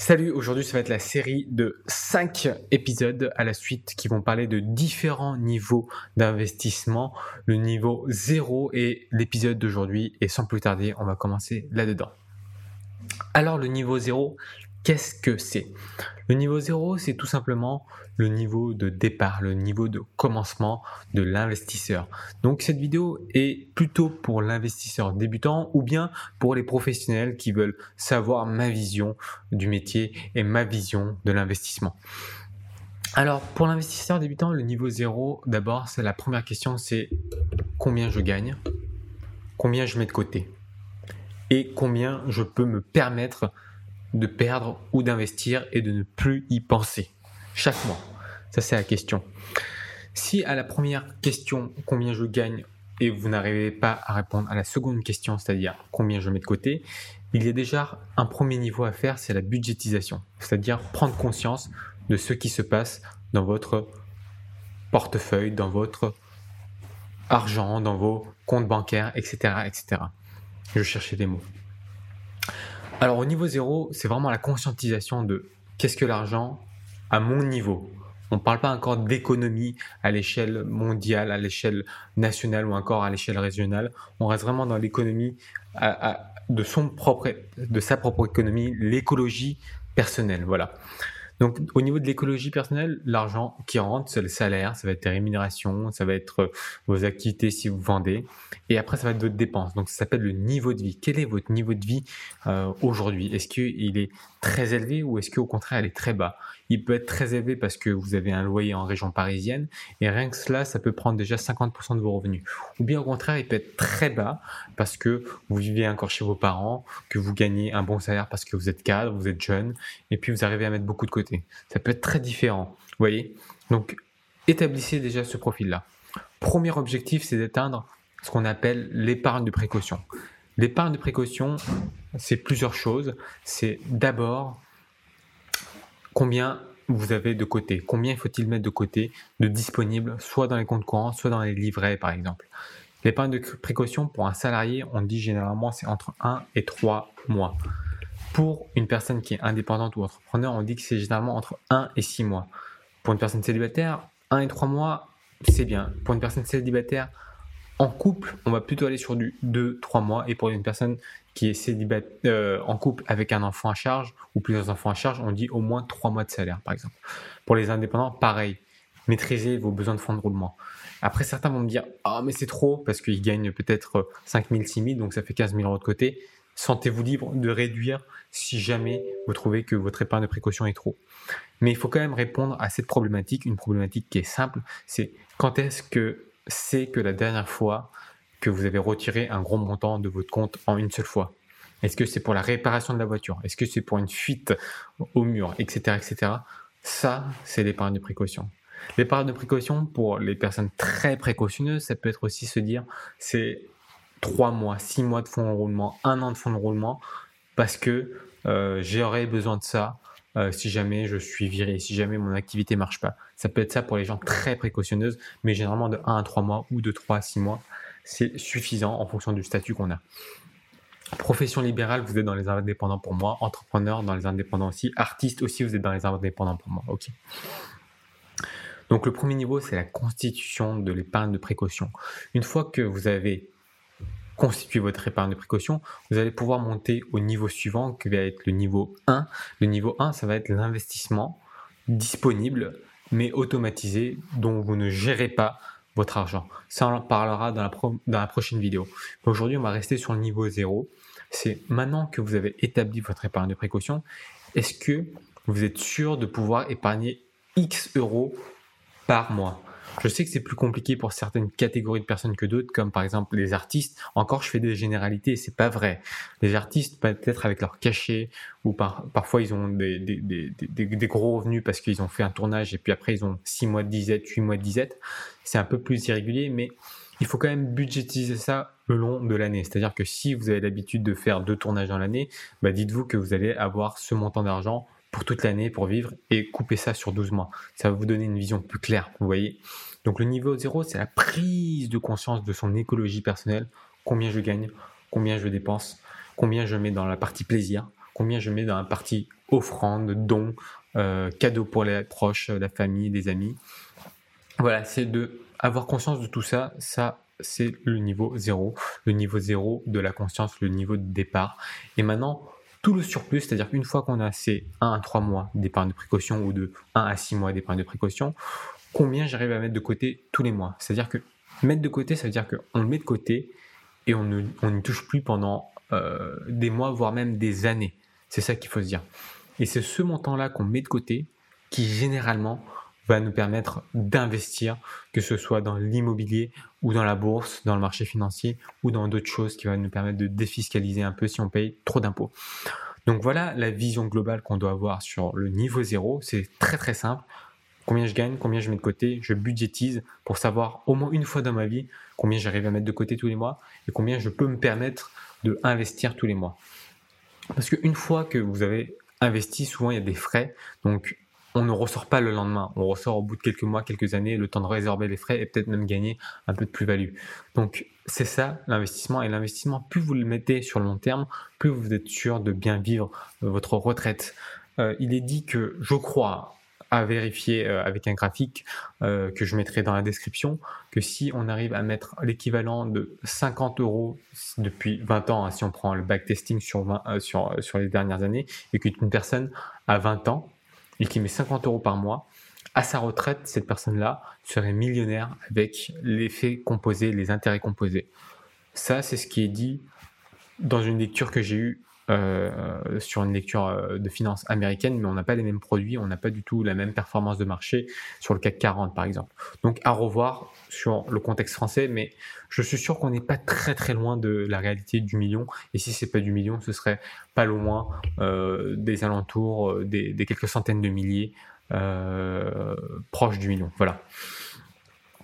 Salut, aujourd'hui ça va être la série de 5 épisodes à la suite qui vont parler de différents niveaux d'investissement. Le niveau 0 est l'épisode d'aujourd'hui et sans plus tarder on va commencer là-dedans. Alors le niveau 0, Qu'est-ce que c'est? Le niveau 0, c'est tout simplement le niveau de départ, le niveau de commencement de l'investisseur. Donc cette vidéo est plutôt pour l'investisseur débutant ou bien pour les professionnels qui veulent savoir ma vision du métier et ma vision de l'investissement. Alors pour l'investisseur débutant, le niveau 0, d'abord, c'est la première question, c'est combien je gagne, combien je mets de côté? Et combien je peux me permettre de perdre ou d'investir et de ne plus y penser chaque mois Ça, c'est la question. Si à la première question, combien je gagne, et vous n'arrivez pas à répondre à la seconde question, c'est-à-dire combien je mets de côté, il y a déjà un premier niveau à faire, c'est la budgétisation, c'est-à-dire prendre conscience de ce qui se passe dans votre portefeuille, dans votre argent, dans vos comptes bancaires, etc. etc. Je cherchais des mots. Alors au niveau zéro, c'est vraiment la conscientisation de qu'est-ce que l'argent à mon niveau. On ne parle pas encore d'économie à l'échelle mondiale, à l'échelle nationale ou encore à l'échelle régionale. On reste vraiment dans l'économie de, son propre, de sa propre économie, l'écologie personnelle. Voilà. Donc, au niveau de l'écologie personnelle, l'argent qui rentre, c'est le salaire, ça va être tes rémunérations, ça va être euh, vos activités si vous vendez. Et après, ça va être votre dépense. Donc, ça s'appelle le niveau de vie. Quel est votre niveau de vie euh, aujourd'hui? Est-ce qu'il est très élevé ou est-ce qu'au contraire, il est très bas? Il peut être très élevé parce que vous avez un loyer en région parisienne et rien que cela, ça peut prendre déjà 50% de vos revenus. Ou bien au contraire, il peut être très bas parce que vous vivez encore chez vos parents, que vous gagnez un bon salaire parce que vous êtes cadre, vous êtes jeune et puis vous arrivez à mettre beaucoup de côté. Ça peut être très différent. Voyez Donc, établissez déjà ce profil-là. Premier objectif, c'est d'atteindre ce qu'on appelle l'épargne de précaution. L'épargne de précaution, c'est plusieurs choses. C'est d'abord combien vous avez de côté, combien faut-il mettre de côté de disponible, soit dans les comptes courants, soit dans les livrets par exemple. L'épargne de précaution pour un salarié, on dit généralement c'est entre 1 et 3 mois. Pour une personne qui est indépendante ou entrepreneur, on dit que c'est généralement entre 1 et 6 mois. Pour une personne célibataire, 1 et 3 mois, c'est bien. Pour une personne célibataire, en couple, on va plutôt aller sur du 2-3 mois. Et pour une personne qui est célibataire, euh, en couple avec un enfant à charge ou plusieurs enfants à charge, on dit au moins 3 mois de salaire, par exemple. Pour les indépendants, pareil. Maîtrisez vos besoins de fonds de roulement. Après, certains vont me dire Ah, mais c'est trop parce qu'ils gagnent peut-être 5 000, 6 000, donc ça fait 15 000 euros de côté. Sentez-vous libre de réduire si jamais vous trouvez que votre épargne de précaution est trop. Mais il faut quand même répondre à cette problématique, une problématique qui est simple c'est quand est-ce que c'est que la dernière fois que vous avez retiré un gros montant de votre compte en une seule fois? Est-ce que c'est pour la réparation de la voiture? Est-ce que c'est pour une fuite au mur, etc., etc. Ça, c'est l'épargne de précaution. L'épargne de précaution pour les personnes très précautionneuses, ça peut être aussi se dire c'est trois mois, six mois de fonds de roulement, un an de fonds de roulement, parce que euh, j'aurais besoin de ça euh, si jamais je suis viré, si jamais mon activité marche pas. Ça peut être ça pour les gens très précautionneuses, mais généralement de 1 à 3 mois ou de 3 à 6 mois, c'est suffisant en fonction du statut qu'on a. Profession libérale, vous êtes dans les indépendants pour moi. Entrepreneur, dans les indépendants aussi. Artiste aussi, vous êtes dans les indépendants pour moi. Ok. Donc le premier niveau, c'est la constitution de l'épargne de précaution. Une fois que vous avez constituer votre épargne de précaution, vous allez pouvoir monter au niveau suivant qui va être le niveau 1. Le niveau 1, ça va être l'investissement disponible mais automatisé dont vous ne gérez pas votre argent. Ça, on en parlera dans la, dans la prochaine vidéo. Aujourd'hui, on va rester sur le niveau 0. C'est maintenant que vous avez établi votre épargne de précaution, est-ce que vous êtes sûr de pouvoir épargner X euros par mois? Je sais que c'est plus compliqué pour certaines catégories de personnes que d'autres, comme par exemple les artistes. Encore, je fais des généralités, c'est pas vrai. Les artistes, peut-être avec leur cachet, ou parfois ils ont des, des, gros revenus parce qu'ils ont fait un tournage et puis après ils ont 6 mois de disette, 8 mois de disette. C'est un peu plus irrégulier, mais il faut quand même budgétiser ça le long de l'année. C'est-à-dire que si vous avez l'habitude de faire deux tournages dans l'année, bah dites-vous que vous allez avoir ce montant d'argent pour toute l'année pour vivre et couper ça sur 12 mois. Ça va vous donner une vision plus claire, vous voyez. Donc le niveau 0, c'est la prise de conscience de son écologie personnelle. Combien je gagne, combien je dépense, combien je mets dans la partie plaisir, combien je mets dans la partie offrande, dons, euh, cadeaux pour les proches, la famille, les amis. Voilà, c'est de avoir conscience de tout ça. Ça, c'est le niveau zéro, le niveau zéro de la conscience, le niveau de départ. Et maintenant, tout le surplus, c'est-à-dire qu'une fois qu'on a ces 1 à 3 mois d'épargne de précaution ou de 1 à 6 mois d'épargne de précaution, combien j'arrive à mettre de côté tous les mois? C'est-à-dire que mettre de côté, ça veut dire qu'on le met de côté et on ne, on touche plus pendant euh, des mois, voire même des années. C'est ça qu'il faut se dire. Et c'est ce montant-là qu'on met de côté qui généralement va nous permettre d'investir, que ce soit dans l'immobilier ou dans la bourse, dans le marché financier ou dans d'autres choses qui vont nous permettre de défiscaliser un peu si on paye trop d'impôts. Donc voilà la vision globale qu'on doit avoir sur le niveau zéro. C'est très très simple. Combien je gagne, combien je mets de côté, je budgétise pour savoir au moins une fois dans ma vie combien j'arrive à mettre de côté tous les mois et combien je peux me permettre de investir tous les mois. Parce qu'une fois que vous avez investi, souvent il y a des frais. Donc on ne ressort pas le lendemain. On ressort au bout de quelques mois, quelques années, le temps de résorber les frais et peut-être même gagner un peu de plus-value. Donc c'est ça l'investissement. Et l'investissement, plus vous le mettez sur le long terme, plus vous êtes sûr de bien vivre votre retraite. Euh, il est dit que, je crois, à vérifier euh, avec un graphique euh, que je mettrai dans la description, que si on arrive à mettre l'équivalent de 50 euros depuis 20 ans, hein, si on prend le backtesting sur, sur, sur les dernières années, et qu'une personne a 20 ans, et qui met 50 euros par mois, à sa retraite, cette personne-là serait millionnaire avec l'effet composé, les intérêts composés. Ça, c'est ce qui est dit dans une lecture que j'ai eue euh, sur une lecture euh, de finance américaine, mais on n'a pas les mêmes produits, on n'a pas du tout la même performance de marché sur le CAC 40 par exemple. Donc à revoir sur le contexte français, mais je suis sûr qu'on n'est pas très très loin de la réalité du million. Et si c'est pas du million, ce serait pas loin euh, des alentours, des, des, quelques centaines de milliers proches du million. Voilà.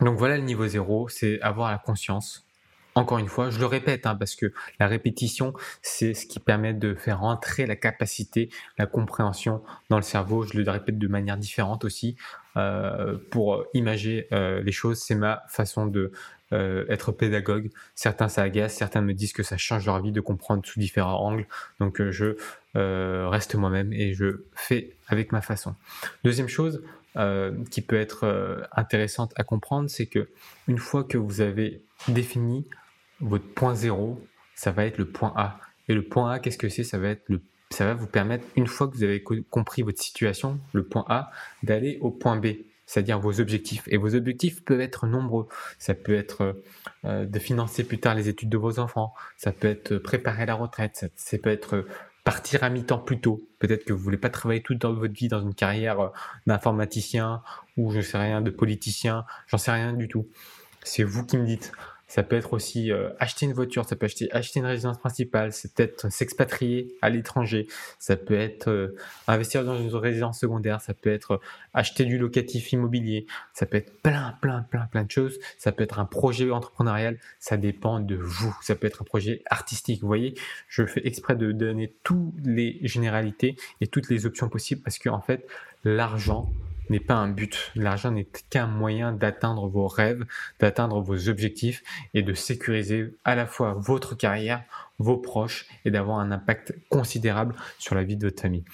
Donc voilà le niveau zéro, c'est avoir la conscience encore une fois, je le répète, hein, parce que la répétition, c'est ce qui permet de faire entrer la capacité, la compréhension dans le cerveau. Je le répète de manière différente aussi euh, pour imager euh, les choses. C'est ma façon de euh, être pédagogue. Certains ça agace, certains me disent que ça change leur vie de comprendre sous différents angles. Donc je reste moi-même et je fais avec ma façon. Deuxième chose, qui peut être intéressante à comprendre, c'est que une fois que vous avez défini votre point zéro, ça va être le point A. Et le point A, qu'est-ce que c'est? Ça va être le ça va vous permettre, une fois que vous avez compris votre situation, le point A, d'aller au point B, c'est-à-dire vos objectifs. Et vos objectifs peuvent être nombreux. Ça peut être euh, de financer plus tard les études de vos enfants, ça peut être préparer la retraite, ça, peut être partir à mi-temps plus tôt. Peut-être que vous voulez pas travailler toute votre vie dans une carrière euh, d'informaticien ou je sais rien, de politicien, j'en sais rien du tout. C'est vous qui me dites. Ça peut être aussi euh, acheter une voiture, ça peut acheter, acheter une résidence principale, c'est peut-être s'expatrier à l'étranger, ça peut être euh, investir dans une résidence secondaire, ça peut être euh, acheter du locatif immobilier, ça peut être plein, plein, plein, plein de choses. Ça peut être un projet entrepreneurial, ça dépend de vous. Ça peut être un projet artistique. Vous voyez, je fais exprès de donner toutes les généralités et toutes les options possibles parce que en fait, l'argent n'est pas un but. L'argent n'est qu'un moyen d'atteindre vos rêves, d'atteindre vos objectifs et de sécuriser à la fois votre carrière, vos proches et d'avoir un impact considérable sur la vie de votre famille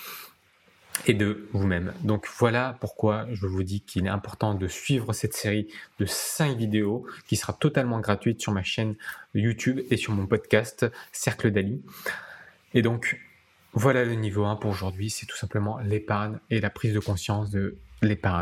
et de vous-même. Donc voilà pourquoi je vous dis qu'il est important de suivre cette série de 5 vidéos qui sera totalement gratuite sur ma chaîne YouTube et sur mon podcast Cercle d'Ali. Et donc voilà le niveau 1 pour aujourd'hui, c'est tout simplement l'épargne et la prise de conscience de l'épargne.